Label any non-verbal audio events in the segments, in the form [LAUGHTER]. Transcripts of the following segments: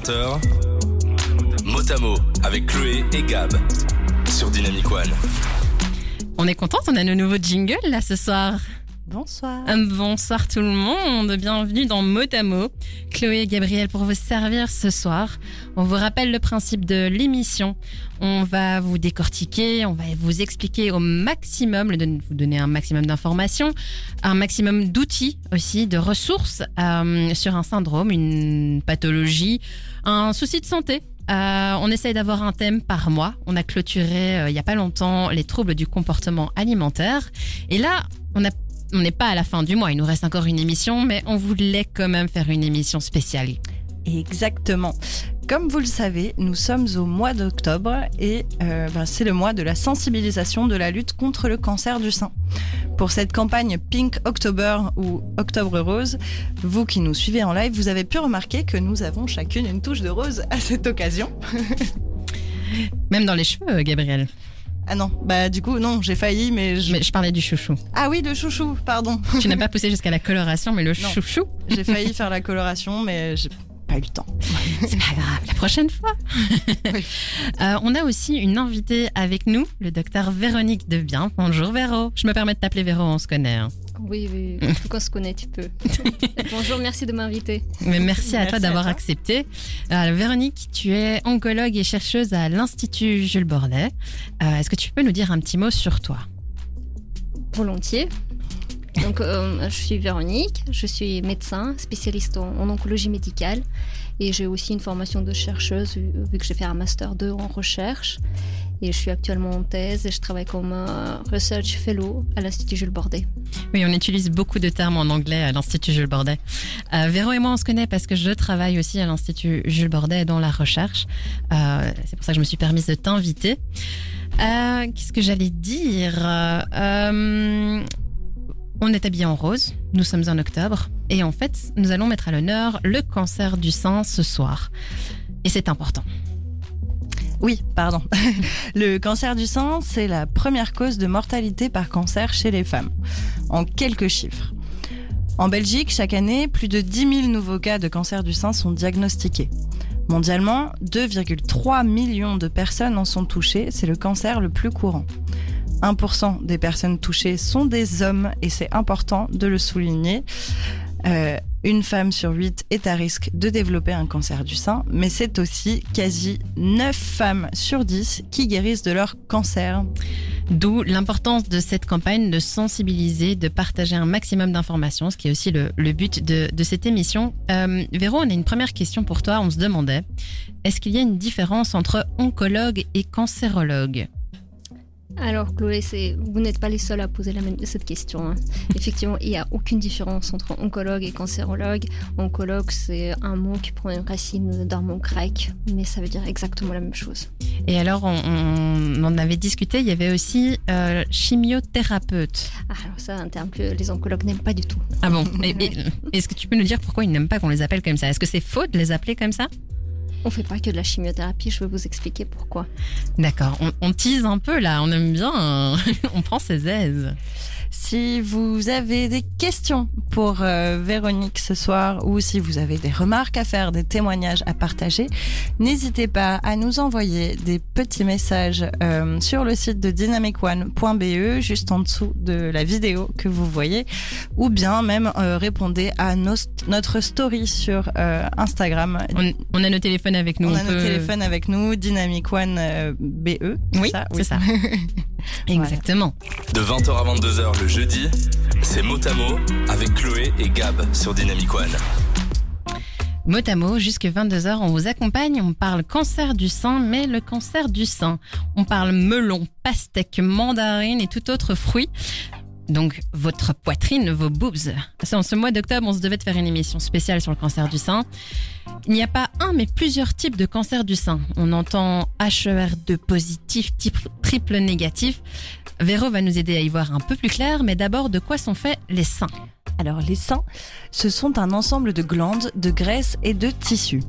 20h, Motamo avec Chloé et Gab sur Dynamic One. On est contente, on a nos nouveaux jingles là ce soir. Bonsoir. Un bonsoir tout le monde, bienvenue dans Motamo. Chloé et Gabriel pour vous servir ce soir. On vous rappelle le principe de l'émission. On va vous décortiquer, on va vous expliquer au maximum, vous donner un maximum d'informations, un maximum d'outils aussi, de ressources euh, sur un syndrome, une pathologie, un souci de santé. Euh, on essaye d'avoir un thème par mois. On a clôturé euh, il y a pas longtemps les troubles du comportement alimentaire. Et là, on a on n'est pas à la fin du mois, il nous reste encore une émission, mais on voulait quand même faire une émission spéciale. Exactement. Comme vous le savez, nous sommes au mois d'octobre et euh, ben, c'est le mois de la sensibilisation de la lutte contre le cancer du sein. Pour cette campagne Pink October ou Octobre Rose, vous qui nous suivez en live, vous avez pu remarquer que nous avons chacune une touche de rose à cette occasion. [LAUGHS] Même dans les cheveux, Gabriel. Ah non, bah du coup non, j'ai failli, mais, je... Mais je parlais du chouchou. ah oui, le chouchou, pardon. tu n'as pas poussé jusqu'à la coloration, mais le Non. chouchou, j'ai failli faire la coloration, mais j'ai pas eu le temps. [LAUGHS] c'est pas grave, la prochaine fois. [LAUGHS] Oui. Euh, on a aussi une invitée avec nous, le docteur Véronique Debien. Bonjour Véro. Je me permets de t'appeler Véro, on se connaît. hein. Oui, oui, tout qu'on se connaît, tu peux. [LAUGHS] Bonjour, merci de m'inviter. Mais merci à Merci toi d'avoir accepté. Euh, Véronique, tu es oncologue et chercheuse à l'Institut Jules Bordet. Euh, Est-ce que tu peux nous dire un petit mot sur toi? Volontiers. Donc, euh, je suis Véronique, je suis médecin, spécialiste en, en oncologie médicale et j'ai aussi une formation de chercheuse vu que j'ai fait un master 2 en recherche. Et je suis actuellement en thèse et je travaille comme research fellow à l'Institut Jules Bordet. Oui, on utilise beaucoup de termes en anglais à l'Institut Jules Bordet. Euh, Véro et moi, on se connaît parce que je travaille aussi à l'Institut Jules Bordet dans la recherche. Euh, c'est pour ça que je me suis permise de t'inviter. Euh, Qu'est-ce que j'allais dire? Euh, On est habillé en rose, nous sommes en octobre, et en fait, nous allons mettre à l'honneur le cancer du sein ce soir. Et c'est important. Oui, pardon. [LAUGHS] Le cancer du sein, c'est la première cause de mortalité par cancer chez les femmes. En quelques chiffres. En Belgique, chaque année, plus de 10 000 nouveaux cas de cancer du sein sont diagnostiqués. Mondialement, 2,3 millions de personnes en sont touchées. C'est le cancer le plus courant. 1% des personnes touchées sont des hommes et c'est important de le souligner. Euh, une femme sur 8 est à risque de développer un cancer du sein, mais c'est aussi quasi 9 femmes sur 10 qui guérissent de leur cancer. D'où l'importance de cette campagne de sensibiliser, de partager un maximum d'informations, ce qui est aussi le, but de, de cette émission. Euh, Véro, on a une première question pour toi. On se demandait, est-ce qu'il y a une différence entre oncologue et cancérologue? Alors, Chloé, vous n'êtes pas les seuls à poser la même- cette question. hein. Effectivement, il n'y a aucune différence entre oncologue et cancérologue. Oncologue, c'est un mot qui prend une racine d'un mot grec, mais ça veut dire exactement la même chose. Et alors, on, on en avait discuté, il y avait aussi euh, chimiothérapeute. Ah, alors ça, un terme que les oncologues n'aiment pas du tout. Ah bon [LAUGHS] Est-ce que tu peux nous dire pourquoi ils n'aiment pas qu'on les appelle comme ça? Est-ce que c'est faux de les appeler comme ça? On fait pas que de la chimiothérapie, je vais vous expliquer pourquoi. D'accord, on, on tease un peu là, on aime bien, hein. [LAUGHS] on prend ses aises. Si vous avez des questions pour euh, Véronique ce soir ou si vous avez des remarques à faire, des témoignages à partager, n'hésitez pas à nous envoyer des petits messages euh, sur le site de dynamicone.be, juste en dessous de la vidéo que vous voyez, ou bien même euh, répondez à nos- notre story sur euh, Instagram. On, on a nos téléphones avec nous. On a peut- nos téléphones avec nous, Dynamic One euh, BE. Oui, ça? c'est ça. [LAUGHS] Exactement. De 20h à 22h le jeudi, c'est Motamo avec Chloé et Gab sur Dynamic One. Mot à mot, jusque 22h, on vous accompagne. On parle cancer du sein, mais le cancer du sein. On parle melon, pastèque, mandarine et tout autre fruit. Donc, votre poitrine, vos boobs. En ce mois d'octobre, on se devait de faire une émission spéciale sur le cancer du sein. Il n'y a pas un, mais plusieurs types de cancer du sein. On entend HER2 positif, type triple négatif. Véro va nous aider à y voir un peu plus clair, mais d'abord, de quoi sont faits les seins Alors les seins, ce sont un ensemble de glandes, de graisses et de tissus.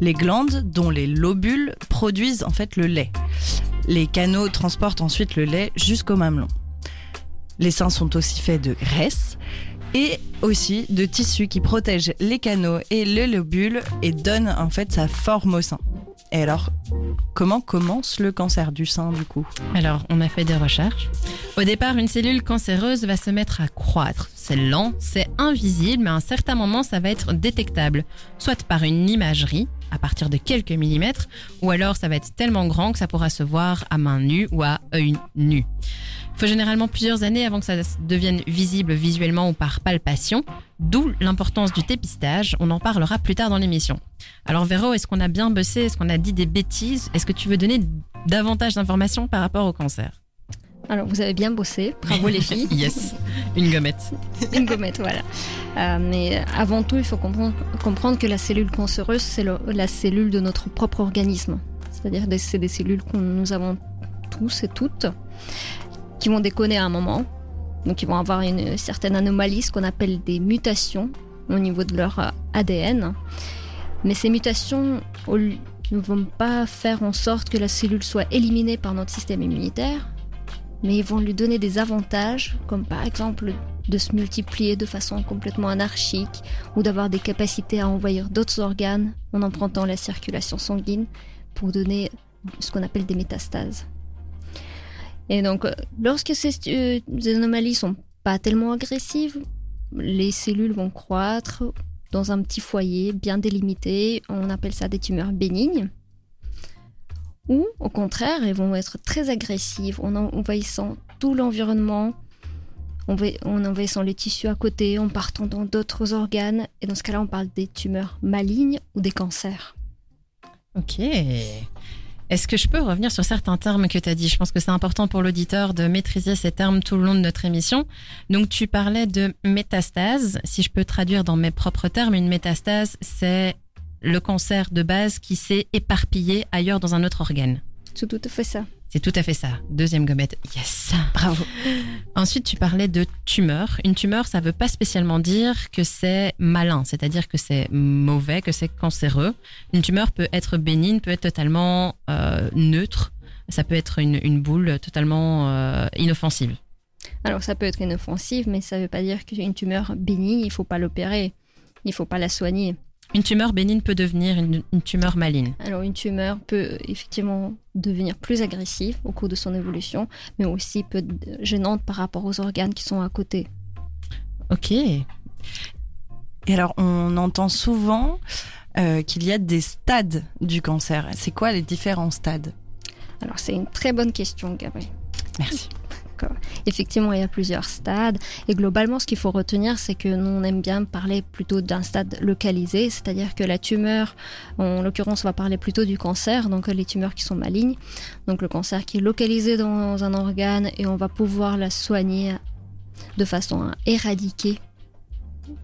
Les glandes, dont les lobules, produisent en fait le lait. Les canaux transportent ensuite le lait jusqu'au mamelon. Les seins sont aussi faits de graisse et aussi de tissu qui protège les canaux et le lobule et donne en fait sa forme au sein. Et alors, comment commence le cancer du sein du coup? Alors, on a fait des recherches. Au départ, une cellule cancéreuse va se mettre à croître. C'est lent, c'est invisible, mais à un certain moment, ça va être détectable, soit par une imagerie à partir de quelques millimètres, ou alors ça va être tellement grand que ça pourra se voir à main nue ou à œil nu. Il faut généralement plusieurs années avant que ça devienne visible visuellement ou par palpation, d'où l'importance du dépistage. On en parlera plus tard dans l'émission. Alors Véro, est-ce qu'on a bien bossé? Est-ce qu'on a dit des bêtises? Est-ce que tu veux donner davantage d'informations par rapport au cancer? Alors vous avez bien bossé, bravo les filles. [LAUGHS] yes, une gommette. Une gommette, voilà. Euh, mais avant tout, il faut comprendre, comprendre que la cellule cancéreuse, c'est la cellule de notre propre organisme. C'est-à-dire que c'est des cellules que nous avons tous et toutes, qui vont déconner à un moment. Donc ils vont avoir une certaine anomalie, ce qu'on appelle des mutations au niveau de leur euh, ADN. Mais ces mutations ne vont pas faire en sorte que la cellule soit éliminée par notre système immunitaire, mais ils vont lui donner des avantages, comme par exemple de se multiplier de façon complètement anarchique ou d'avoir des capacités à envahir d'autres organes en empruntant la circulation sanguine pour donner ce qu'on appelle des métastases. Et donc, euh, lorsque ces, euh, ces anomalies sont pas tellement agressives, les cellules vont croître dans un petit foyer bien délimité. On appelle ça des tumeurs bénignes. Ou, au contraire, elles vont être très agressives en envahissant tout l'environnement, en enva- en envahissant les tissus à côté, en partant dans d'autres organes. Et dans ce cas-là, on parle des tumeurs malignes ou des cancers. Ok. Est-ce que je peux revenir sur certains termes que tu as dit? Je pense que c'est important pour l'auditeur de maîtriser ces termes tout le long de notre émission. Donc tu parlais de métastase. Si je peux traduire dans mes propres termes, une métastase, c'est le cancer de base qui s'est éparpillé ailleurs dans un autre organe. C'est tout à fait ça. C'est tout à fait ça. Deuxième gommette. Yes. Bravo. Ensuite, tu parlais de tumeur. Une tumeur, ça veut pas spécialement dire que c'est malin, c'est-à-dire que c'est mauvais, que c'est cancéreux. Une tumeur peut être bénigne, peut être totalement euh, neutre. Ça peut être une, une boule totalement euh, inoffensive. Alors ça peut être inoffensive, mais ça ne veut pas dire qu'une tumeur bénigne, il ne faut pas l'opérer. Il ne faut pas la soigner. Une tumeur bénigne peut devenir une, une tumeur maligne. Alors une tumeur peut effectivement devenir plus agressive au cours de son évolution, mais aussi peut être gênante par rapport aux organes qui sont à côté. Ok. Et alors, on entend souvent euh, qu'il y a des stades du cancer. C'est quoi les différents stades? Alors c'est une très bonne question, Gabriel. Merci. Effectivement, il y a plusieurs stades. Et globalement, ce qu'il faut retenir, c'est que nous, on aime bien parler plutôt d'un stade localisé, c'est-à-dire que la tumeur, en l'occurrence, on va parler plutôt du cancer, donc les tumeurs qui sont malignes. Donc le cancer qui est localisé dans un organe et on va pouvoir la soigner de façon à éradiquer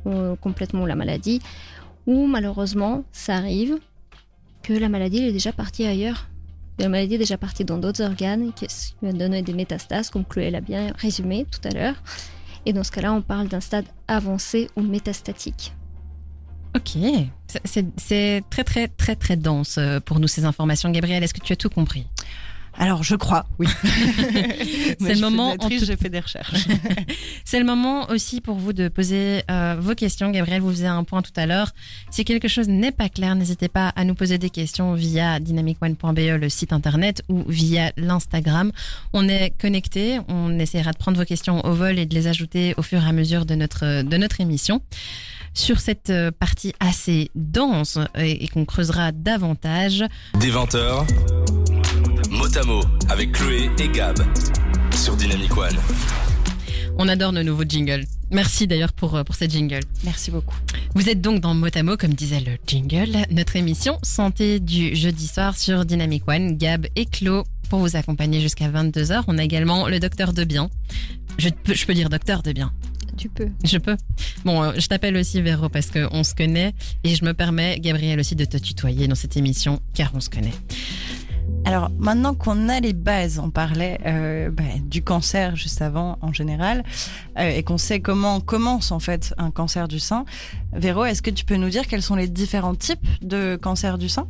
euh, complètement la maladie. Ou malheureusement, ça arrive que la maladie est déjà partie ailleurs la maladie est déjà partie dans d'autres organes qui va donner des métastases, comme Chloé l'a bien résumé tout à l'heure. Et dans ce cas-là, on parle d'un stade avancé ou métastatique. Ok. C'est très très très très dense euh, pour nous ces informations. Gabriel, est-ce que tu as tout compris? Alors, je crois, oui. [LAUGHS] C'est le moment, en En tout- j'ai fait des recherches. [LAUGHS] C'est le moment aussi pour vous de poser euh, vos questions. Gabriel vous faisait un point tout à l'heure. Si quelque chose n'est pas clair, n'hésitez pas à nous poser des questions via dynamicone.be, le site internet, ou via l'Instagram. On est connecté. On essaiera de prendre vos questions au vol et de les ajouter au fur et à mesure de notre de notre émission. Sur cette euh, partie assez dense et, et qu'on creusera davantage, Des 20h, mot à mot avec Chloé et Gab sur Dynamic One. on adore nos nouveaux jingles. Merci d'ailleurs pour, euh, pour ces jingles. Merci beaucoup. Vous êtes donc dans Motamo, comme disait le jingle, notre émission santé du jeudi soir sur Dynamic One. Gab et Clo pour vous accompagner jusqu'à 22h. On a également le docteur de bien. Je peux, je peux dire docteur de bien. Tu peux. Je peux. Bon, euh, je t'appelle aussi Véro parce qu'on se connaît et je me permets, Gabriel aussi, de te tutoyer dans cette émission car on se connaît. Alors maintenant qu'on a les bases, on parlait euh, bah, du cancer juste avant en général, euh, et qu'on sait comment commence en fait un cancer du sein. Véro, est-ce que tu peux nous dire quels sont les différents types de cancer du sein?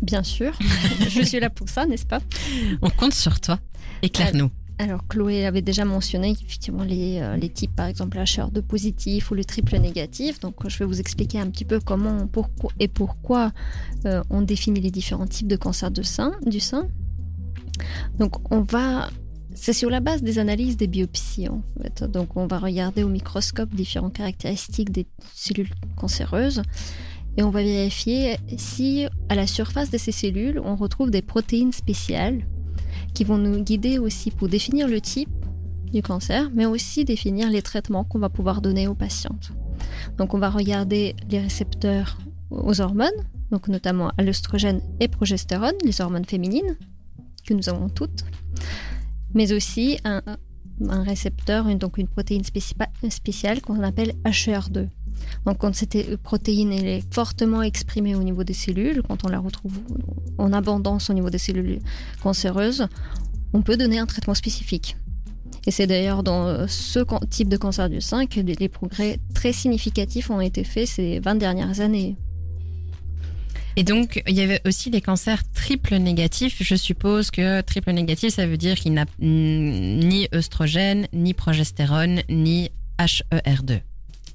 Bien sûr. [LAUGHS] Je suis là pour ça, n'est-ce pas? On compte sur toi. Éclaire-nous. Alors, Chloé avait déjà mentionné effectivement les, euh, les types, par exemple, HR2 positif ou le triple négatif. Donc, je vais vous expliquer un petit peu comment pourquoi, et pourquoi euh, on définit les différents types de cancer de sein, du sein. Donc, on va. C'est sur la base des analyses des biopsies, en fait. Donc, on va regarder au microscope différentes caractéristiques des cellules cancéreuses et on va vérifier si, à la surface de ces cellules, on retrouve des protéines spéciales qui vont nous guider aussi pour définir le type du cancer, mais aussi définir les traitements qu'on va pouvoir donner aux patientes. Donc on va regarder les récepteurs aux hormones, donc notamment à l'œstrogène et progestérone, les hormones féminines que nous avons toutes, mais aussi un, récepteur, donc une protéine spéciale qu'on appelle HER2. Donc quand cette protéine est fortement exprimée au niveau des cellules, quand on la retrouve en abondance au niveau des cellules cancéreuses, on peut donner un traitement spécifique. Et c'est d'ailleurs dans ce type de cancer du sein que les progrès très significatifs ont été faits ces 20 dernières années. Et donc, il y avait aussi les cancers triple négatifs. Je suppose que triple négatif, ça veut dire qu'il n'a ni œstrogène, ni progestérone, ni HER2.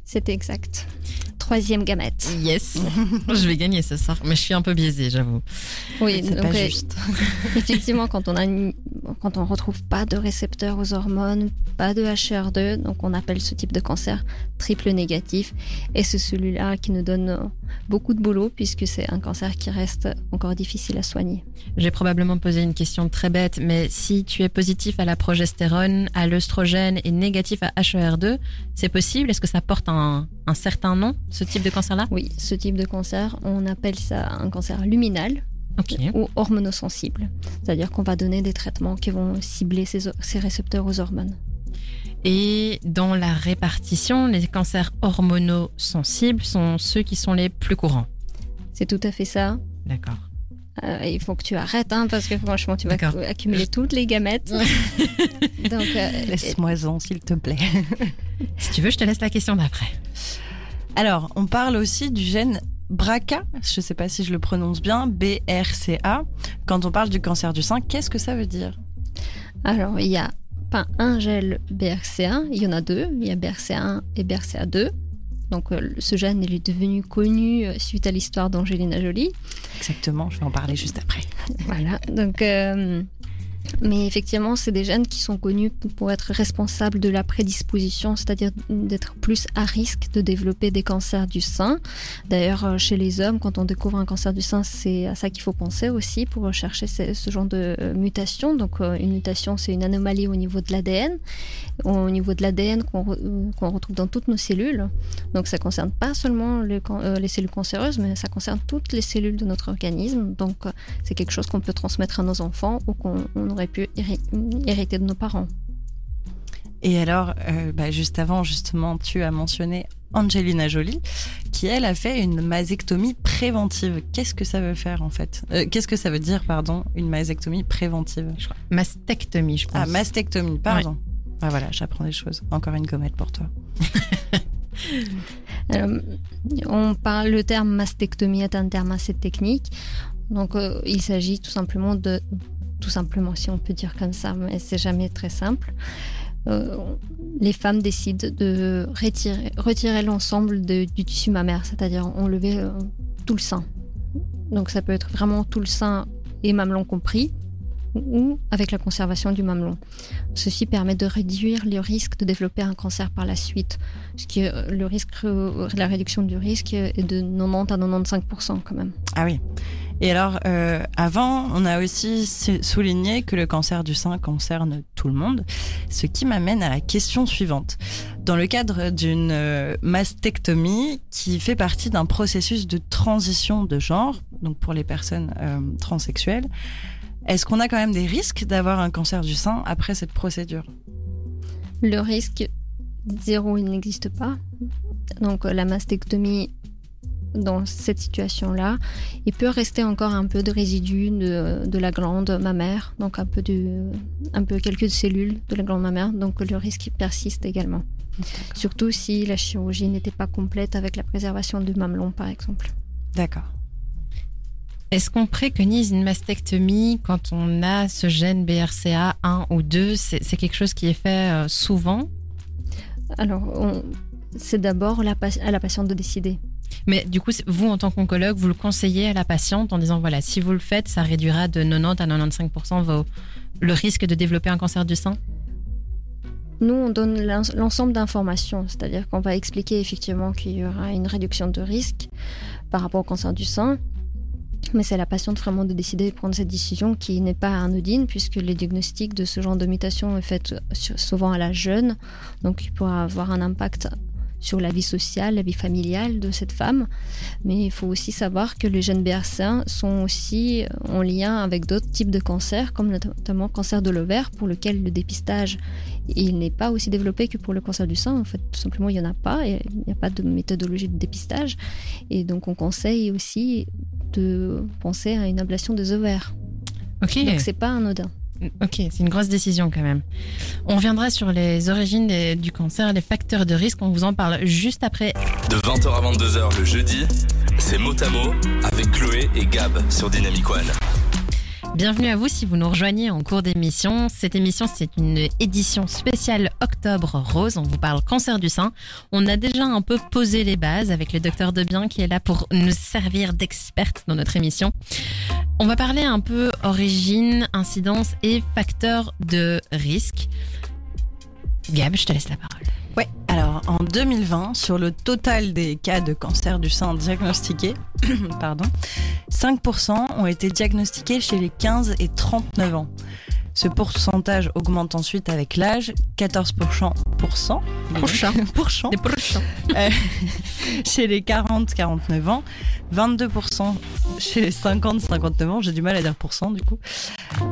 C'est exact. Troisième gamète. Yes. [LAUGHS] je vais gagner ce soir, mais je suis un peu biaisée, j'avoue. Oui, c'est pas euh, juste. [LAUGHS] effectivement, quand on a quand on retrouve pas de récepteurs aux hormones, pas de HR2, donc on appelle ce type de cancer triple négatif. Et c'est celui-là qui nous donne beaucoup de boulot puisque c'est un cancer qui reste encore difficile à soigner. J'ai probablement posé une question très bête, mais si tu es positif à la progestérone, à l'œstrogène et négatif à HER2, c'est possible? Est-ce que ça porte un, un certain nom, ce type de cancer-là? Oui, ce type de cancer, on appelle ça un cancer luminal. Ou hormonosensible. C'est-à-dire qu'on va donner des traitements qui vont cibler ces, ces récepteurs aux hormones. Et dans la répartition, les cancers hormonosensibles sont ceux qui sont les plus courants. C'est tout à fait ça. D'accord. Euh, il faut que tu arrêtes, hein, parce que franchement, tu vas accumuler toutes les gamètes. [LAUGHS] Donc, euh, laisse-moi-en, s'il te plaît. si tu veux, je te laisse la question d'après. Alors, on parle aussi du gène BRCA, je ne sais pas si je le prononce bien, BRCA. Quand on parle du cancer du sein, qu'est-ce que ça veut dire? Alors, il y a pas un gène BRCA, il y en a deux. Il y a BRCA1 et BRCA2. Donc euh, ce gène il est devenu connu euh, suite à l'histoire d'Angelina Jolie. Exactement, je vais en parler juste après. [LAUGHS] voilà, donc euh, mais effectivement, c'est des gènes qui sont connus pour être responsables de la prédisposition, c'est-à-dire d'être plus à risque de développer des cancers du sein. D'ailleurs, euh, chez les hommes, quand on découvre un cancer du sein, c'est à ça qu'il faut penser aussi pour rechercher ce, genre de euh, mutation. Donc, euh, une mutation, c'est une anomalie au niveau de l'ADN, au niveau de l'ADN qu'on retrouve dans toutes nos cellules. Donc, ça concerne pas seulement les cellules cancéreuses, mais ça concerne toutes les cellules de notre organisme. Donc, c'est quelque chose qu'on peut transmettre à nos enfants ou qu'on aurait pu hériter de nos parents. Et alors, euh, bah, juste avant, justement, tu as mentionné Angelina Jolie, qui elle a fait une mastectomie préventive. Qu'est-ce que ça veut faire en fait? Euh, Qu'est-ce que ça veut dire, pardon, une mastectomie préventive? Je crois. Mastectomie, je pense. Ah, mastectomie, pardon. Ah voilà, j'apprends des choses. Encore une gommette pour toi. [LAUGHS] on parle, le terme mastectomie est un terme assez technique. Donc, euh, il s'agit tout simplement de tout simplement, si on peut dire comme ça, mais c'est jamais très simple. Euh, les femmes décident de retirer, retirer l'ensemble du tissu mammaire, c'est-à-dire enlever euh, tout le sein. Donc ça peut être vraiment tout le sein et mamelon compris, ou avec la conservation du mamelon. Ceci permet de réduire le risque de développer un cancer par la suite. Qui est le risque, la réduction du risque est de 90 à 95% quand même. Ah oui. Et alors, euh, avant, on a aussi souligné que le cancer du sein concerne tout le monde, ce qui m'amène à la question suivante. Dans le cadre d'une euh, mastectomie qui fait partie d'un processus de transition de genre, donc pour les personnes euh, transsexuelles, est-ce qu'on a quand même des risques d'avoir un cancer du sein après cette procédure? Le risque zéro, il n'existe pas. Donc la mastectomie dans cette situation-là, il peut rester encore un peu de résidus de, la glande mammaire, donc un peu, de, un peu quelques cellules de la glande mammaire, donc le risque persiste également. Surtout si la chirurgie n'était pas complète avec la préservation du mamelon, par exemple. D'accord. Est-ce qu'on préconise une mastectomie quand on a ce gène BRCA 1 ou 2 C'est quelque chose qui est fait euh, souvent? Alors, c'est d'abord à la patiente de décider. Mais du coup, vous, en tant qu'oncologue, vous le conseillez à la patiente en disant, voilà, si vous le faites, ça réduira de 90 à 95% vos, le risque de développer un cancer du sein? Nous, on donne l'en- l'ensemble d'informations, c'est-à-dire qu'on va expliquer effectivement qu'il y aura une réduction de risque par rapport au cancer du sein. Mais c'est la patiente vraiment de décider de prendre cette décision qui n'est pas anodine puisque les diagnostics de ce genre de mutation est fait souvent à la jeune. Donc il pourra avoir un impact sur la vie sociale, la vie familiale de cette femme. Mais il faut aussi savoir que les gènes BRCA sont aussi en lien avec d'autres types de cancers, comme notamment le cancer de l'ovaire, pour lequel le dépistage il n'est pas aussi développé que pour le cancer du sein. En fait, tout simplement, il n'y en a pas. Il n'y a pas de méthodologie de dépistage. Et donc, on conseille aussi de penser à une ablation des ovaires. Ok. Donc, c'est pas anodin. Ok, c'est une grosse décision quand même. On reviendra sur les origines des- du cancer, les facteurs de risque. On vous en parle juste après. De 20h à 22h le jeudi, c'est mot à mot avec Chloé et Gab sur Dynamic One. Bienvenue à vous si vous nous rejoignez en cours d'émission. Cette émission, c'est une édition spéciale Octobre Rose. On vous parle cancer du sein. On a déjà un peu posé les bases avec le docteur Debien qui est là pour nous servir d'experte dans notre émission. On va parler un peu origine, incidence et facteurs de risque. Gab, je te laisse la parole. Ouais, alors en 2020, sur le total des cas de cancer du sein diagnostiqués, [CLEARS THROAT] pardon, 5% ont été diagnostiqués chez les 15 et 39 ans. Ce pourcentage augmente ensuite avec l'âge, 14% Prochain. pourcent Des prochains. [LAUGHS] chez les 40-49 ans, 22% chez les 50-59 ans, j'ai du mal à dire pourcent du coup,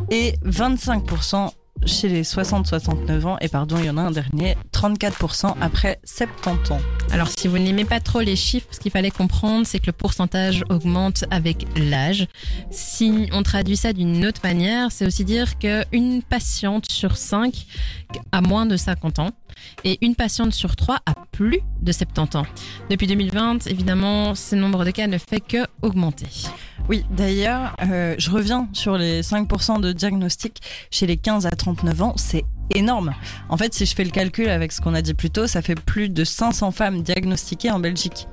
et 25% chez les 60-69 ans, et pardon, il y en a un dernier, 34% après 70 ans. Alors, si vous n'aimez pas trop les chiffres, ce qu'il fallait comprendre, c'est que le pourcentage augmente avec l'âge. Si on traduit ça d'une autre manière, c'est aussi dire qu'une patiente sur 5 a moins de 50 ans et une patiente sur 3 a plus de 70 ans. Depuis 2020, évidemment, ce nombre de cas ne fait que augmenter. Oui, d'ailleurs, euh, je reviens sur les 5% de diagnostics chez les 15 à 39 ans, c'est énorme. En fait, si je fais le calcul avec ce qu'on a dit plus tôt, ça fait plus de 500 femmes diagnostiquées en Belgique.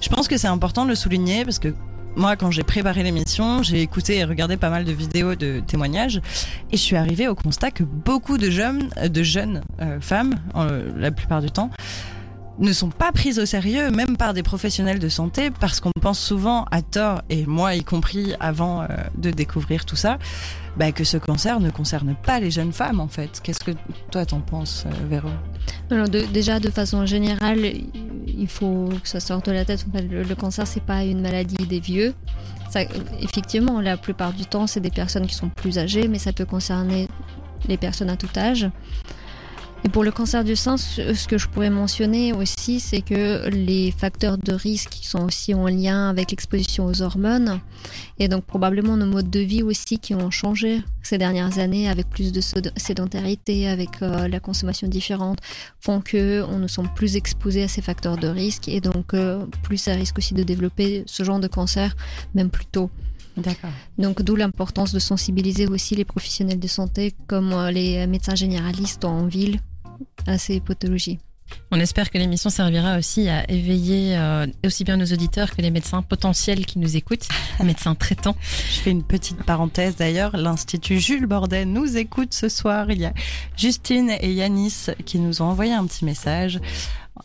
Je pense que c'est important de le souligner parce que moi, quand j'ai préparé l'émission, j'ai écouté et regardé pas mal de vidéos de témoignages et je suis arrivée au constat que beaucoup de jeunes, de jeunes euh, femmes, la plupart du temps, ne sont pas prises au sérieux, même par des professionnels de santé, parce qu'on pense souvent à tort, et moi y compris avant euh, de découvrir tout ça, bah, que ce cancer ne concerne pas les jeunes femmes en fait. Qu'est-ce que toi t'en penses, euh, Véro? Alors déjà de façon générale, il faut que ça sorte de la tête. Le, le cancer c'est pas une maladie des vieux. Effectivement, la plupart du temps c'est des personnes qui sont plus âgées, mais ça peut concerner les personnes à tout âge. Et pour le cancer du sein, ce que je pourrais mentionner aussi, c'est que les facteurs de risque qui sont aussi en lien avec l'exposition aux hormones, et donc probablement nos modes de vie aussi qui ont changé ces dernières années avec plus de séd- sédentarité, avec euh, la consommation différente, font que on nous sommes plus exposés à ces facteurs de risque et donc euh, plus à risque aussi de développer ce genre de cancer même plus tôt. D'accord. Donc d'où l'importance de sensibiliser aussi les professionnels de santé comme euh, les médecins généralistes en ville à ces pathologies. On espère que l'émission servira aussi à éveiller euh, aussi bien nos auditeurs que les médecins potentiels qui nous écoutent, [LAUGHS] médecins traitants. Je fais une petite parenthèse d'ailleurs. L'Institut Jules Bordet nous écoute ce soir. Il y a Justine et Yanis qui nous ont envoyé un petit message.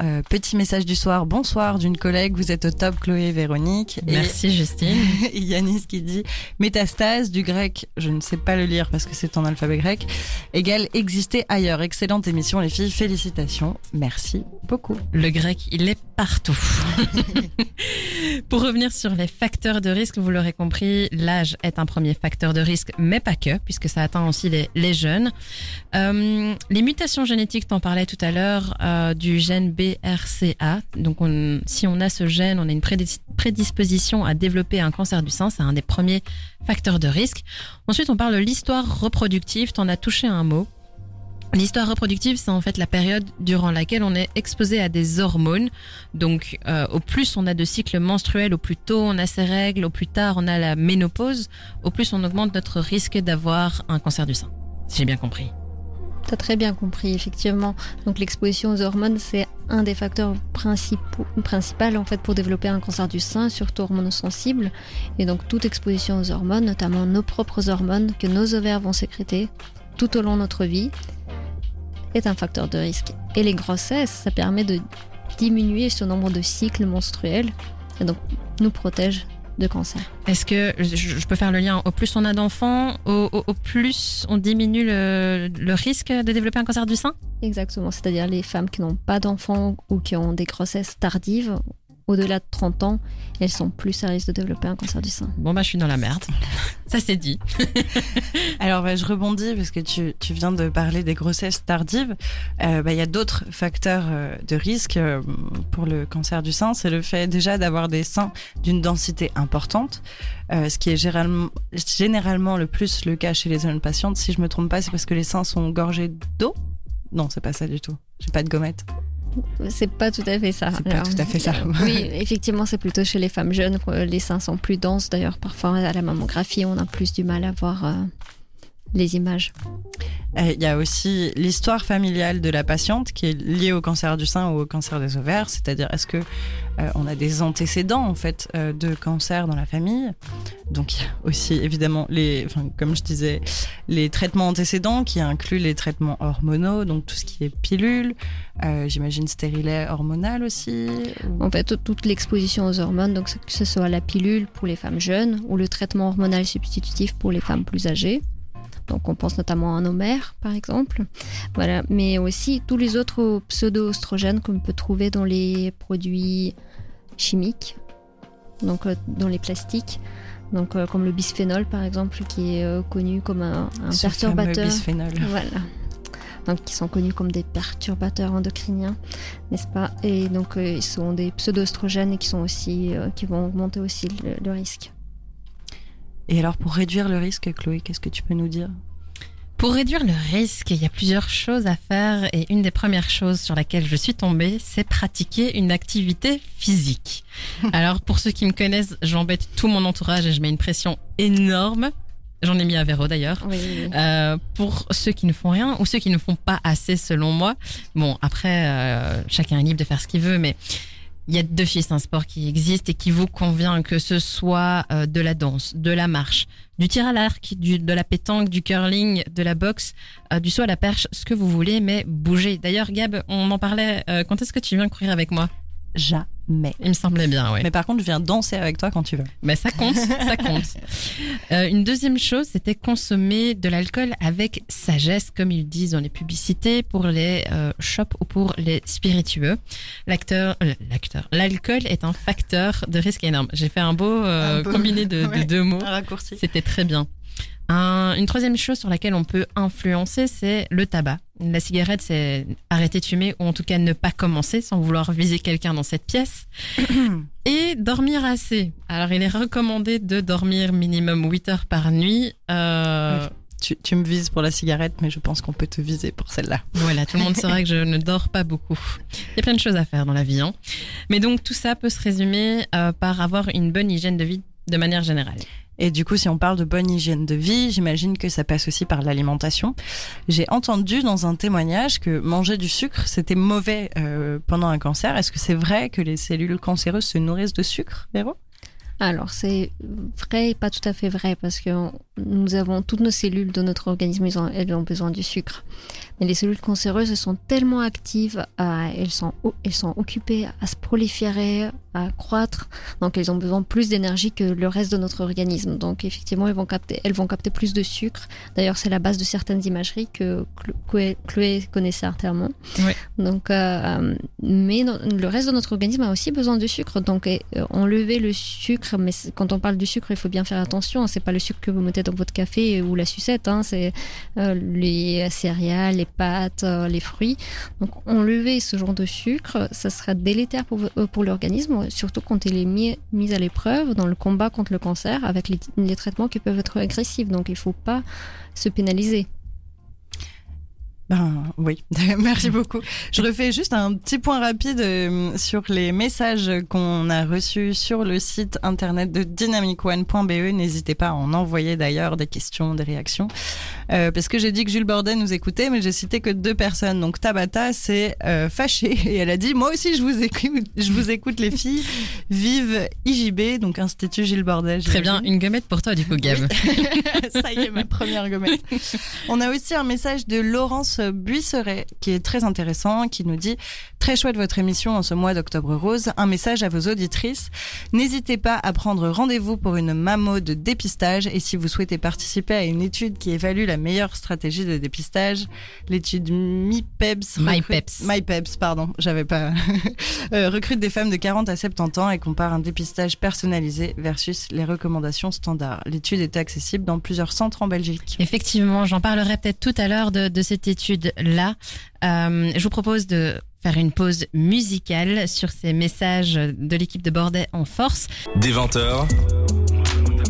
Euh, petit message du soir. Bonsoir d'une collègue. Vous êtes au top, Chloé Véronique. Et- Merci [LAUGHS] Justine. Et Yanis qui dit métastase du grec, je ne sais pas le lire parce que c'est en alphabet grec, égale exister ailleurs. Excellente émission les filles, félicitations. Merci beaucoup. Le grec, il est partout. [LAUGHS] Pour revenir sur les facteurs de risque, vous l'aurez compris, l'âge est un premier facteur de risque, mais pas que, puisque ça atteint aussi les, jeunes. Euh, les mutations génétiques, t'en parlais tout à l'heure, euh, du gène BRCA. Donc, on, si on a ce gène, on a une prédis- prédisposition à développer un cancer du sein. C'est un des premiers facteurs de risque. Ensuite, on parle de l'histoire reproductive. T'en as touché un mot. L'histoire reproductive, c'est en fait la période durant laquelle on est exposé à des hormones. Donc, euh, au plus on a de cycles menstruels, au plus tôt on a ses règles, au plus tard on a la ménopause, au plus on augmente notre risque d'avoir un cancer du sein. Si j'ai bien compris. T'as très bien compris, effectivement. Donc l'exposition aux hormones, c'est un des facteurs principaux, en fait pour développer un cancer du sein, surtout hormonosensible. Et donc toute exposition aux hormones, notamment nos propres hormones que nos ovaires vont sécréter tout au long de notre vie, est un facteur de risque. Et les grossesses, ça permet de diminuer ce nombre de cycles menstruels et donc nous protège de cancer. Est-ce que je, peux faire le lien Au plus on a d'enfants, au, au- au plus on diminue le, le risque de développer un cancer du sein? Exactement, c'est-à-dire les femmes qui n'ont pas d'enfants ou qui ont des grossesses tardives, au-delà de 30 ans, elles sont plus à risque de développer un cancer du sein. Bon bah je suis dans la merde. [LAUGHS] Ça c'est dit. [LAUGHS] Alors, bah, je rebondis parce que tu, tu viens de parler des grossesses tardives. Euh, bah, Il y a d'autres facteurs euh, de risque euh, pour le cancer du sein. C'est le fait déjà d'avoir des seins d'une densité importante, euh, ce qui est généralement, généralement le plus le cas chez les jeunes patientes. Si je me trompe pas, c'est parce que les seins sont gorgés d'eau Non, c'est pas ça du tout. J'ai pas de gommette. C'est pas tout à fait ça. C'est pas tout à fait ça. euh, oui, effectivement, c'est plutôt chez les femmes jeunes. euh, Les seins sont plus denses. D'ailleurs, parfois à la mammographie, on a plus du mal à voir euh, les images. Il y a aussi l'histoire familiale de la patiente qui est liée au cancer du sein ou au cancer des ovaires, c'est-à-dire est-ce que euh, on a des antécédents en fait euh, de cancer dans la famille? Donc il y a aussi évidemment les, enfin, comme je disais, les traitements antécédents qui incluent les traitements hormonaux, donc tout ce qui est pilule, euh, j'imagine stérilet hormonal aussi. En fait, toute- toute l'exposition aux hormones, donc que ce soit la pilule pour les femmes jeunes ou le traitement hormonal substitutif pour les femmes plus âgées. Donc on pense notamment à nos mères, par exemple. Voilà, mais aussi tous les autres pseudo-oestrogènes qu'on peut trouver dans les produits chimiques, donc euh, dans les plastiques. Donc euh, comme le bisphénol, par exemple, qui est euh, connu comme un, un ce perturbateur. bisphénol. Voilà. Donc, qui sont connus comme des perturbateurs endocriniens, n'est-ce pas? Et donc, euh, ils sont des pseudo-oestrogènes et qui sont aussi, qui vont augmenter aussi le, le risque. Et alors pour réduire le risque, Chloé, qu'est-ce que tu peux nous dire? Pour réduire le risque, il y a plusieurs choses à faire et une des premières choses sur laquelle je suis tombée, c'est pratiquer une activité physique. [LAUGHS] Alors pour ceux qui me connaissent, j'embête tout mon entourage et je mets une pression énorme. J'en ai mis à Véro d'ailleurs. Oui, oui. Euh, pour ceux qui ne font rien ou ceux qui ne font pas assez selon moi. Bon, après, euh, chacun est libre de faire ce qu'il veut, mais il y a d'office un sport qui existe et qui vous convient, que ce soit euh, de la danse, de la marche, du tir à l'arc, de la pétanque, du curling, de la boxe, euh, du saut à la perche, ce que vous voulez, mais bougez. D'ailleurs, Gab, on en parlait, euh, quand est-ce que tu viens courir avec moi? Jamais. Il me semblait bien, oui. Mais par contre, je viens danser avec toi quand tu veux. Mais ça compte, ça compte. [LAUGHS] Euh, une deuxième chose, c'était consommer de l'alcool avec sagesse, comme ils disent dans les publicités pour les euh, shops ou pour les spiritueux. L'acteur, euh, l'acteur, l'alcool est un facteur de risque énorme. J'ai fait un beau, euh, Un combiné de, de ouais. deux mots. Un raccourci. C'était très bien. Un- une troisième chose sur laquelle on peut influencer, c'est le tabac. La cigarette, c'est arrêter de fumer ou en tout cas ne pas commencer sans vouloir viser quelqu'un dans cette pièce. [COUGHS] Et dormir assez. Alors, il est recommandé de dormir minimum 8 heures par nuit. Euh, Tu, tu me vises pour la cigarette, mais je pense qu'on peut te viser pour celle-là. Voilà, tout le monde saura que je ne dors pas beaucoup. Il y a plein de choses à faire dans la vie. Hein. Mais donc, tout ça peut se résumer euh, par avoir une bonne hygiène de vie de manière générale. Et du coup, si on parle de bonne hygiène de vie, j'imagine que ça passe aussi par l'alimentation. J'ai entendu dans un témoignage que manger du sucre, c'était mauvais euh, pendant un cancer. Est-ce que c'est vrai que les cellules cancéreuses se nourrissent de sucre, Véro? Alors, c'est vrai et pas tout à fait vrai parce que nous avons toutes nos cellules de notre organisme, elles ont, besoin du sucre. Mais les cellules cancéreuses sont tellement actives, euh, elles sont occupées à se proliférer, à croître, donc elles ont besoin plus d'énergie que le reste de notre organisme. Donc effectivement, elles vont capter, elles vont capter plus de sucre. D'ailleurs, c'est la base de certaines imageries que Chloé, Chloé connaît certainement. Oui. Donc, euh, mais no- le reste de notre organisme a aussi besoin de sucre. Donc, euh, enlever le sucre, mais quand on parle du sucre, il faut bien faire attention. C'est pas le sucre que vous mettez dans votre café ou la sucette. Hein, c'est euh, les céréales, les pâtes, les fruits. Donc, enlever ce genre de sucre, ça sera délétère pour l'organisme, surtout quand il est mis, mis à l'épreuve dans le combat contre le cancer avec les, les traitements qui peuvent être agressifs. Donc, il faut pas se pénaliser. Ben oui, [LAUGHS] merci beaucoup. Je refais juste un petit point rapide euh, sur les messages qu'on a reçus sur le site internet de dynamicone.be. N'hésitez pas à en envoyer d'ailleurs des questions, des réactions. Euh, parce que j'ai dit que Jules Bordet nous écoutait, mais j'ai cité que deux personnes. Donc Tabata s'est euh, fâchée [LAUGHS] et elle a dit moi aussi je vous écoute, je vous écoute les filles. Vive IJB, donc Institut Gilles Bordet. Très bien, une gommette pour toi du coup Gab. [LAUGHS] Ça y est, ma première gommette. On a aussi un message de Laurence Buisseret, qui est très intéressant, qui nous dit Très chouette votre émission en ce mois d'octobre rose. Un message à vos auditrices. N'hésitez pas à prendre rendez-vous pour une mammo de dépistage et si vous souhaitez participer à une étude qui évalue la meilleure stratégie de dépistage, l'étude MIPEBS. MyPeps. MyPeps, pardon, j'avais pas. [LAUGHS] Euh, recrute des femmes de 40 à 70 ans et compare un dépistage personnalisé versus les recommandations standards. L'étude est accessible dans plusieurs centres en Belgique. Effectivement, j'en parlerai peut-être tout à l'heure de, de cette étude-là. Euh, je vous propose de faire une pause musicale sur ces messages de l'équipe de Bordet en force. Des 20h,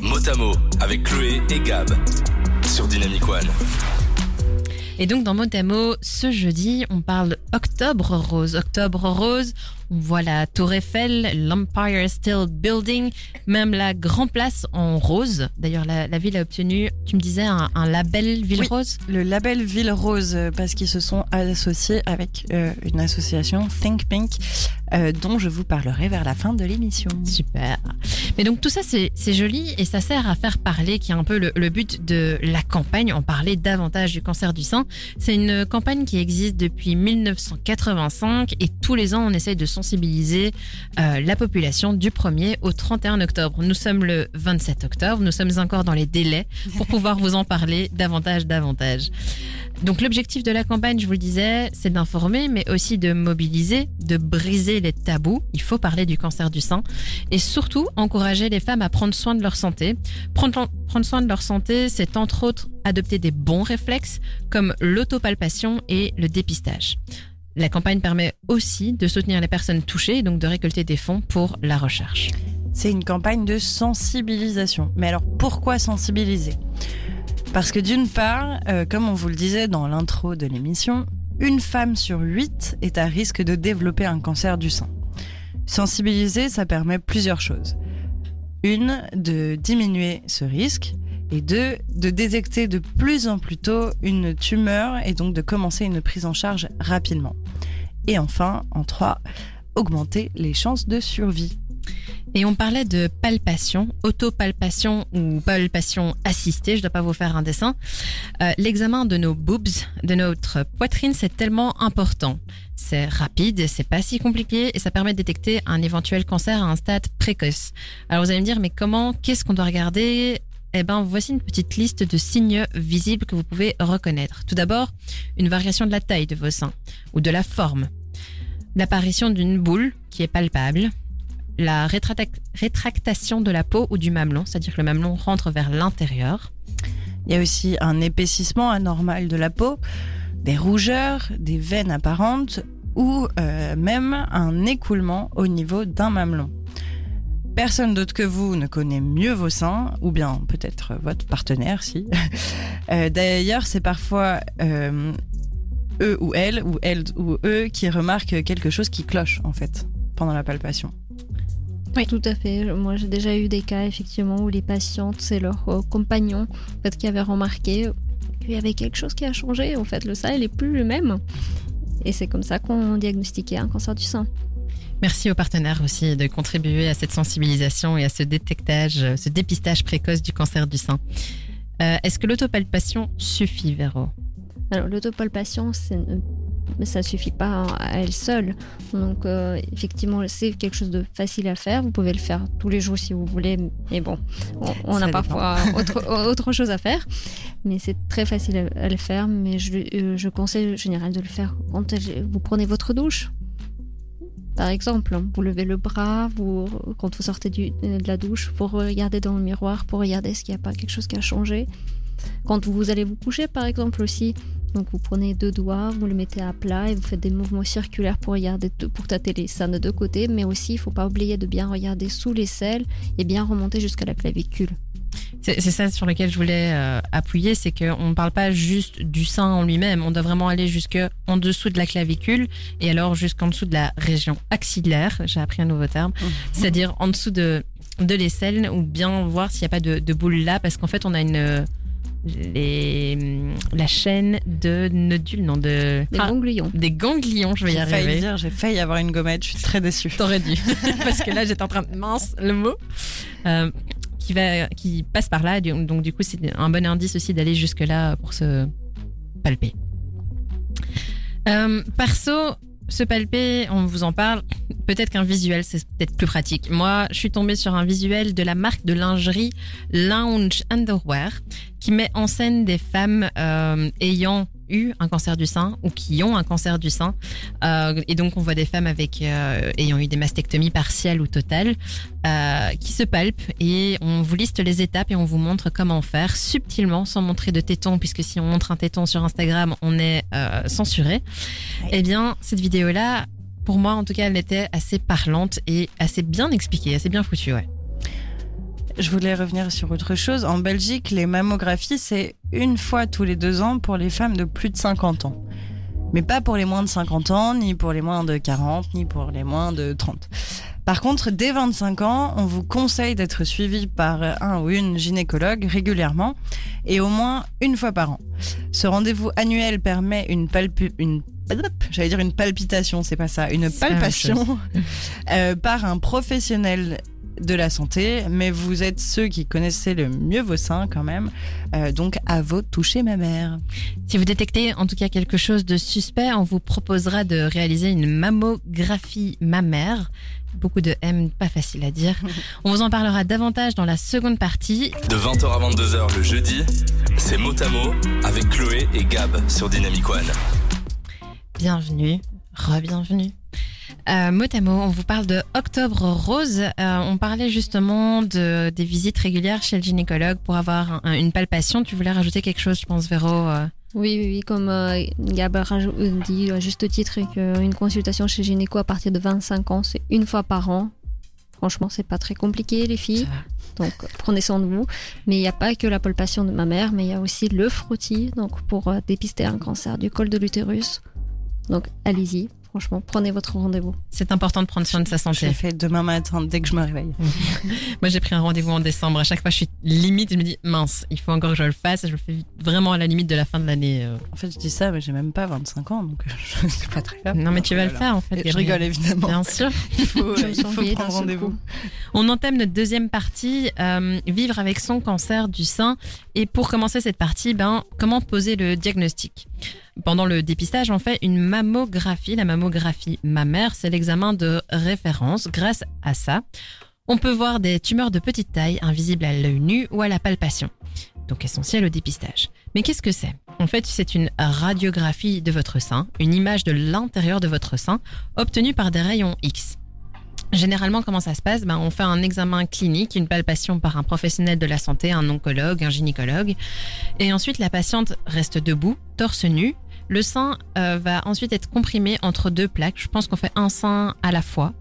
Motamo avec Chloé et Gab sur Dynamic One. Et donc dans Motamo, ce jeudi, on parle Octobre Rose. Octobre Rose, on voit la Tour Eiffel, l'Empire Still Building, même la Grand Place en rose. D'ailleurs, la, la ville a obtenu, tu me disais, un, un label Ville Oui. Rose? Le label Ville Rose, euh, parce qu'ils se sont associés avec euh, une association Think Pink, euh, dont je vous parlerai vers la fin de l'émission. Super. Mais donc tout ça, c'est joli et ça sert à faire parler, qui est un peu le, le but de la campagne, en parler davantage du cancer du sein. C'est une campagne qui existe depuis 1985 et tous les ans, on essaye de sensibiliser euh, la population du 1er au 31 octobre. Nous sommes le 27 octobre, nous sommes encore dans les délais pour [LAUGHS] pouvoir vous en parler davantage, davantage. Donc l'objectif de la campagne, je vous le disais, c'est d'informer, mais aussi de mobiliser, de briser les tabous. Il faut parler du cancer du sein et surtout encourager les femmes à prendre soin de leur santé. Prendre, prendre soin de leur santé, c'est entre autres adopter des bons réflexes comme l'autopalpation et le dépistage. La campagne permet aussi de soutenir les personnes touchées et donc de récolter des fonds pour la recherche. C'est une campagne de sensibilisation. Mais alors pourquoi sensibiliser? Parce que d'une part, euh, comme on vous le disait dans l'intro de l'émission, une femme sur huit est à risque de développer un cancer du sein. Sensibiliser, ça permet plusieurs choses. Une, de diminuer ce risque. Et deux, de détecter de plus en plus tôt une tumeur et donc de commencer une prise en charge rapidement. Et enfin, en trois, augmenter les chances de survie. Et on parlait de palpation, autopalpation ou palpation assistée, je dois pas vous faire un dessin. Euh, L'examen de nos boobs, de notre poitrine, c'est tellement important. C'est rapide, c'est pas si compliqué et ça permet de détecter un éventuel cancer à un stade précoce. Alors vous allez me dire, mais comment, qu'est-ce qu'on doit regarder? Eh ben, voici une petite liste de signes visibles que vous pouvez reconnaître. Tout d'abord, une variation de la taille de vos seins ou de la forme. L'apparition d'une boule qui est palpable. La rétrac- rétractation de la peau ou du mamelon, c'est-à-dire que le mamelon rentre vers l'intérieur. Il y a aussi un épaississement anormal de la peau, des rougeurs, des veines apparentes ou euh, même un écoulement au niveau d'un mamelon. Personne d'autre que vous ne connaît mieux vos seins, ou bien peut-être votre partenaire, si. [LAUGHS] Euh, D'ailleurs, c'est parfois euh, eux ou elle, ou elle ou eux, qui remarquent quelque chose qui cloche, en fait, pendant la palpation. Tout à fait. Moi, j'ai déjà eu des cas, effectivement, où les patientes, c'est leur euh, compagnon en fait, qui avait remarqué qu'il y avait quelque chose qui a changé. En fait, le sein, il est plus le même. Et c'est comme ça qu'on diagnostiquait un cancer du sein. Merci aux partenaires aussi de contribuer à cette sensibilisation et à ce détectage, euh, ce dépistage précoce du cancer du sein. Euh, Est-ce que l'autopalpation suffit, Véro? Alors, l'autopalpation, c'est- mais ça suffit pas à elle seule. Donc, euh, effectivement, c'est quelque chose de facile à faire. Vous pouvez le faire tous les jours si vous voulez. Mais bon, on, a dépend. parfois [LAUGHS] autre, autre chose à faire. Mais c'est très facile à, à le faire. Mais je, euh, je conseille en général de le faire quand vous prenez votre douche. Par exemple, vous levez le bras, vous, quand vous sortez du- de la douche, pour regarder dans le miroir, pour regarder s'il n'y a pas quelque chose qui a changé. Quand vous allez vous coucher, par exemple, aussi, donc vous prenez deux doigts, vous le mettez à plat et vous faites des mouvements circulaires pour regarder, pour tâter les seins de deux côtés, mais aussi il faut pas oublier de bien regarder sous les selles et bien remonter jusqu'à la clavicule. C'est ça sur lequel je voulais euh, appuyer, c'est qu'on ne parle pas juste du sein en lui-même, on doit vraiment aller jusque en dessous de la clavicule et alors jusqu'en dessous de la région axillaire, j'ai appris un nouveau terme, c'est-à-dire en dessous de, de l'aisselle ou bien voir s'il n'y a pas de, de boule là, parce qu'en fait on a une... Les, la chaîne de nodules, non, de... Des Ah, ganglions. des ganglions, je vais y J'ai failli arriver. dire, j'ai failli avoir une gommette, je suis très déçue. T'aurais dû. [LAUGHS] Parce que là, j'étais en train de mince le mot. Euh, qui, va, qui passe par là. Donc, du coup, c'est un bon indice aussi d'aller jusque-là pour se palper. Euh, perso, se palper, on vous en parle. Peut-être qu'un visuel, c'est peut-être plus pratique. Moi, je suis tombée sur un visuel de la marque de lingerie Lounge Underwear qui met en scène des femmes euh, ayant eu un cancer du sein ou qui ont un cancer du sein. Euh, et donc, on voit des femmes avec euh, ayant eu des mastectomies partielles ou totales euh, qui se palpent et on vous liste les étapes et on vous montre comment faire subtilement sans montrer de téton puisque si on montre un téton sur Instagram, on est censuré. Eh bien, cette vidéo-là, pour moi, en tout cas, elle était assez parlante et assez bien expliquée, assez bien foutue, ouais. Je voulais revenir sur autre chose. En Belgique, les mammographies, c'est une fois tous les deux ans pour les femmes de plus de 50 ans. Mais pas pour les moins de 50 ans, ni pour les moins de 40, ni pour les moins de 30. Par contre, dès 25 ans, on vous conseille d'être suivi par un ou une gynécologue régulièrement et au moins une fois par an. Ce rendez-vous annuel permet une palpu... une J'allais dire une palpitation, c'est pas ça, une palpation [LAUGHS] euh, par un professionnel de la santé, mais vous êtes ceux qui connaissez le mieux vos seins quand même. Euh, donc à vous de toucher ma mère. Si vous détectez en tout cas quelque chose de suspect, on vous proposera de réaliser une mammographie mammaire. Beaucoup de M, pas facile à dire. [LAUGHS] On vous en parlera davantage dans la seconde partie. De 20h à 22h le jeudi, c'est mot à mot avec Chloé et Gab sur Dynamic One. Bienvenue, re-bienvenue. Euh, mot à mot, on vous parle de Octobre Rose. Euh, on parlait justement de, des visites régulières chez le gynécologue pour avoir un- une palpation. Tu voulais rajouter quelque chose, je pense, Véro euh, Oui, oui, oui, comme euh, Gab a euh, dit à juste titre, qu'une consultation chez gynéco à partir de 25 ans, c'est une fois par an. Franchement, c'est pas très compliqué, les filles. Donc, euh, prenez soin de vous. Mais il n'y a pas que la palpation de ma mère, mais il y a aussi le frottis, donc pour euh, dépister un cancer du col de l'utérus. Donc, allez-y. Franchement, prenez votre rendez-vous. C'est important de prendre soin de sa Je santé. l'ai fait demain matin dès que je me réveille. [LAUGHS] Moi, j'ai pris un rendez-vous en décembre. À chaque fois, je suis limite. Je me dis, mince, il faut encore que je le fasse. Je le fais vraiment à la limite de la fin de l'année. euh. En fait, je dis ça, mais j'ai même pas 25 ans, donc [LAUGHS] euh, c'est pas très grave. Non, mais tu vas le faire, en fait. Et Je rigole évidemment. Bien sûr. [LAUGHS] Il faut, Je il faut prendre rendez-vous. On entame notre deuxième partie, euh, vivre avec son cancer du sein. Et pour commencer cette partie, ben, comment poser le diagnostic? Pendant le dépistage, on fait une mammographie. La mammographie mammaire, c'est l'examen de référence. Grâce à ça, on peut voir des tumeurs de petite taille invisibles à l'œil nu ou à la palpation. Donc essentiel au dépistage. Mais qu'est-ce que c'est? En fait, c'est une radiographie de votre sein, une image de l'intérieur de votre sein, obtenue par des rayons X. Généralement, comment ça se passe? Ben, On fait un examen clinique, une palpation par un professionnel de la santé, un oncologue, un gynécologue. Et ensuite, la patiente reste debout, torse nu. Le sein euh, va ensuite être comprimé entre deux plaques. Je pense qu'on fait un sein à la fois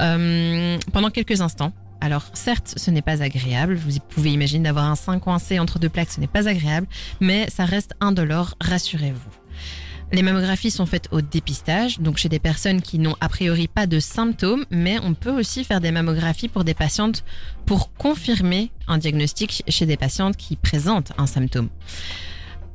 euh, pendant quelques instants. Alors certes, ce n'est pas agréable. Vous pouvez imaginer d'avoir un sein coincé entre deux plaques, ce n'est pas agréable, mais ça reste indolore, rassurez-vous. Les mammographies sont faites au dépistage, donc chez des personnes qui n'ont a priori pas de symptômes, mais on peut aussi faire des mammographies pour des patientes pour confirmer un diagnostic chez des patientes qui présentent un symptôme.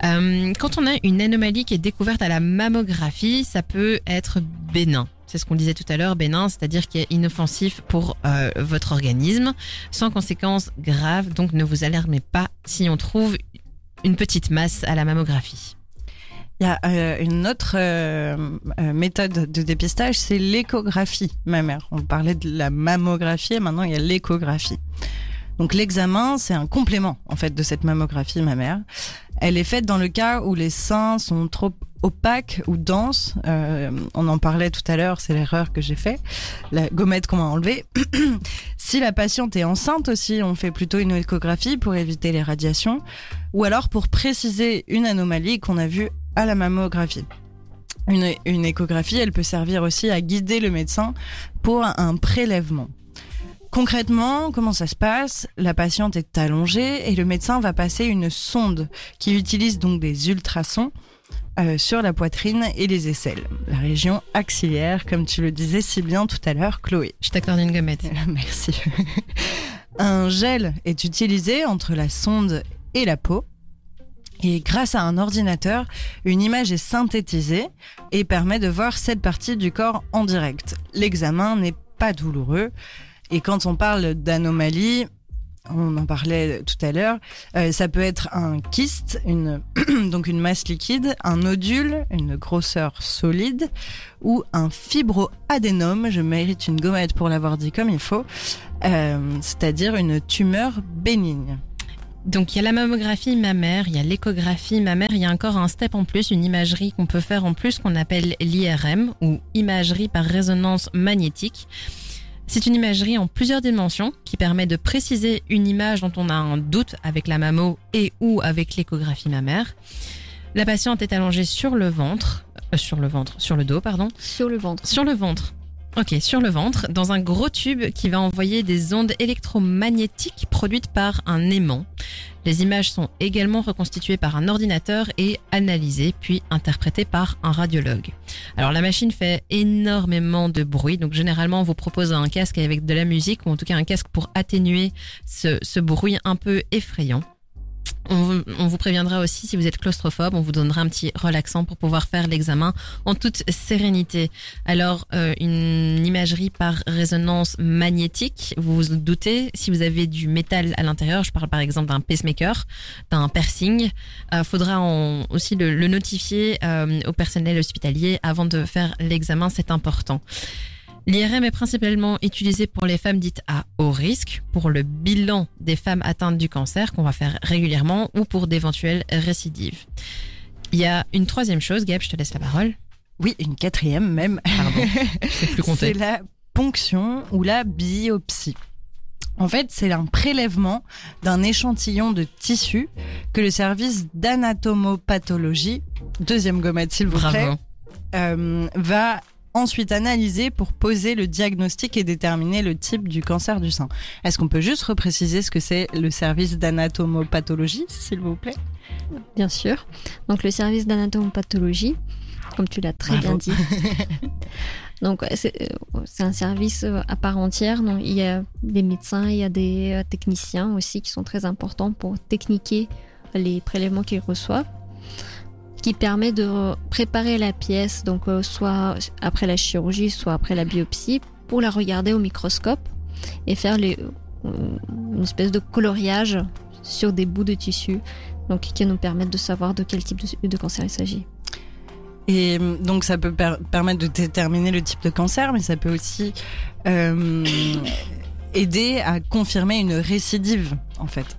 Euh, quand on a une anomalie qui est découverte à la mammographie, ça peut être bénin. C'est ce qu'on disait tout à l'heure, bénin, c'est-à-dire qui est inoffensif pour euh, votre organisme, sans conséquences graves, donc ne vous alarmez pas si on trouve une petite masse à la mammographie. Il y a euh, une autre méthode de dépistage, c'est l'échographie mammaire. On parlait de la mammographie et maintenant il y a l'échographie. Donc l'examen, c'est un complément en fait de cette mammographie mammaire. Elle est faite dans le cas où les seins sont trop opaques ou denses. Euh, on en parlait tout à l'heure, c'est l'erreur que j'ai fait. La gommette qu'on m'a enlevée. [CLEARS THROAT] si la patiente est enceinte aussi, on fait plutôt une échographie pour éviter les radiations ou alors pour préciser une anomalie qu'on a vue à la mammographie. Une, une échographie, elle peut servir aussi à guider le médecin pour un prélèvement. Concrètement, comment ça se passe? La patiente est allongée et le médecin va passer une sonde qui utilise donc des ultrasons euh, sur la poitrine et les aisselles, la région axillaire, comme tu le disais si bien tout à l'heure, Chloé. Je t'accorde une gommette. [LAUGHS] Merci. un gel est utilisé entre la sonde et la peau. Et grâce à un ordinateur, une image est synthétisée et permet de voir cette partie du corps en direct. L'examen n'est pas douloureux. Et quand on parle d'anomalie, on en parlait tout à l'heure, euh, ça peut être un kyste, [CLEARS THROAT] donc une masse liquide, un nodule, une grosseur solide, ou un fibroadénome, je mérite une gommette pour l'avoir dit comme il faut, euh, c'est-à-dire une tumeur bénigne. Donc il y a la mammographie mammaire, il y a l'échographie mammaire, il y a encore un step en plus, une imagerie qu'on peut faire en plus qu'on appelle l'IRM ou imagerie par résonance magnétique. C'est une imagerie en plusieurs dimensions qui permet de préciser une image dont on a un doute avec la mammo et ou avec l'échographie mammaire. La patiente est allongée sur le ventre, euh, sur le ventre, sur le dos, pardon. Sur le ventre. Sur le ventre. Ok, sur le ventre, dans un gros tube qui va envoyer des ondes électromagnétiques produites par un aimant. Les images sont également reconstituées par un ordinateur et analysées puis interprétées par un radiologue. Alors la machine fait énormément de bruit, donc généralement on vous propose un casque avec de la musique ou en tout cas un casque pour atténuer ce, ce bruit un peu effrayant. On, vous préviendra aussi si vous êtes claustrophobe, on vous donnera un petit relaxant pour pouvoir faire l'examen en toute sérénité. Alors, euh, une imagerie par résonance magnétique, vous vous doutez, si vous avez du métal à l'intérieur, je parle par exemple d'un pacemaker, d'un piercing, euh, faudra aussi le, notifier euh, au personnel hospitalier avant de faire l'examen, c'est important. L'IRM est principalement utilisé pour les femmes dites à haut risque, pour le bilan des femmes atteintes du cancer qu'on va faire régulièrement ou pour d'éventuelles récidives. Il y a une troisième chose, Gab, je te laisse la parole. Oui, une quatrième même. Pardon, [LAUGHS] plus C'est la ponction ou la biopsie. En fait, c'est un prélèvement d'un échantillon de tissu que le service d'anatomopathologie, deuxième gommette s'il vous plaît, euh, va ensuite analyser pour poser le diagnostic et déterminer le type du cancer du sein. Est-ce qu'on peut juste repréciser ce que c'est le service d'anatomopathologie, s'il vous plaît? Bien sûr. Donc le service d'anatomopathologie, comme tu l'as très bien dit. [LAUGHS] Donc c'est un service euh, à part entière. Donc, il y a des médecins, il y a des euh, techniciens aussi qui sont très importants pour techniquer les prélèvements qu'ils reçoivent qui permet de préparer la pièce, donc euh, soit après la chirurgie, soit après la biopsie, pour la regarder au microscope et faire euh, une espèce de coloriage sur des bouts de tissu, donc qui nous permettent de savoir de quel type de, cancer il s'agit. Et euh, donc ça peut permettre de déterminer le type de cancer, mais ça peut aussi aider à confirmer une récidive, en fait.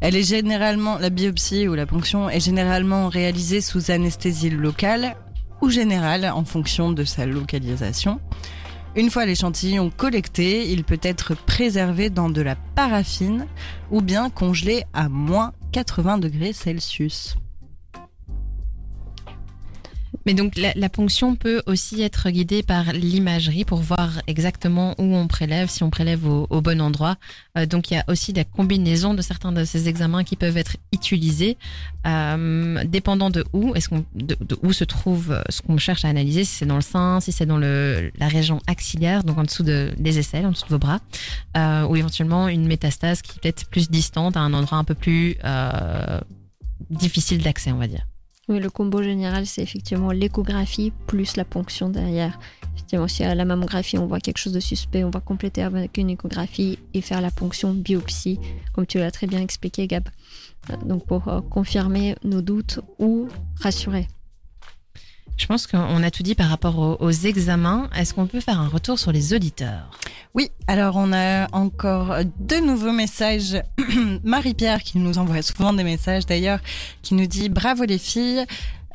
Elle est généralement, la biopsie ou la ponction est généralement réalisée sous anesthésie locale ou générale en fonction de sa localisation. Une fois l'échantillon collecté, il peut être préservé dans de la paraffine ou bien congelé à moins 80 degrés Celsius. Mais donc la, ponction peut aussi être guidée par l'imagerie pour voir exactement où on prélève, si on prélève au, bon endroit. Euh, donc il y a aussi la combinaison de certains de ces examens qui peuvent être utilisés, euh, dépendant de où, est-ce qu'on, de, où se trouve ce qu'on cherche à analyser, si c'est dans le sein, si c'est dans le, la région axillaire, donc en dessous de, des aisselles, en dessous de vos bras, euh, ou éventuellement une métastase qui est peut-être plus distante, à un endroit un peu plus difficile d'accès, on va dire. Oui, le combo général, c'est effectivement l'échographie plus la ponction derrière. Effectivement, si à la mammographie, on voit quelque chose de suspect, on va compléter avec une échographie et faire la ponction biopsie, comme tu l'as très bien expliqué, Gab. Euh, donc, pour euh, confirmer nos doutes ou rassurer. Je pense qu'on a tout dit par rapport aux, examens. Est-ce qu'on peut faire un retour sur les auditeurs? Oui, alors on a encore deux nouveaux messages. [CLEARS THROAT] Marie-Pierre qui nous envoie souvent des messages d'ailleurs, qui nous dit bravo les filles.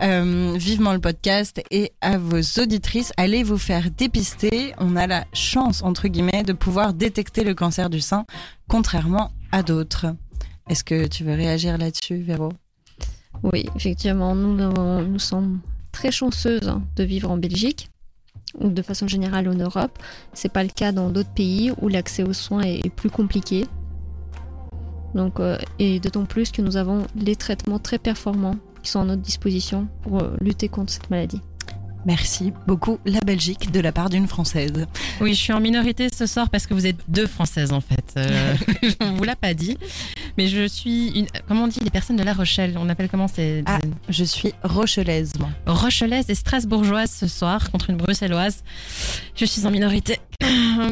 Euh, vivement le podcast et à vos auditrices, allez vous faire dépister. On a la chance, entre guillemets, de pouvoir détecter le cancer du sein, contrairement à d'autres. Est-ce que tu veux réagir là-dessus, Véro? Oui, effectivement, nous, nous sommes très chanceuse de vivre en Belgique ou de façon générale en Europe. C'est pas le cas dans d'autres pays où l'accès aux soins est, est plus compliqué. Donc, euh, et d'autant plus que nous avons les traitements très performants qui sont à notre disposition pour euh, lutter contre cette maladie. Merci beaucoup, la Belgique, de la part d'une Française. Oui, je suis en minorité ce soir parce que vous êtes deux Françaises en fait. Euh, [LAUGHS] [LAUGHS] on vous l'a pas dit, mais je suis une. Comment on dit les personnes de La Rochelle On appelle comment c'est Ah. Je suis rochelaise, moi. Rochelaise et Strasbourgeoise ce soir contre une Bruxelloise. Je suis en minorité.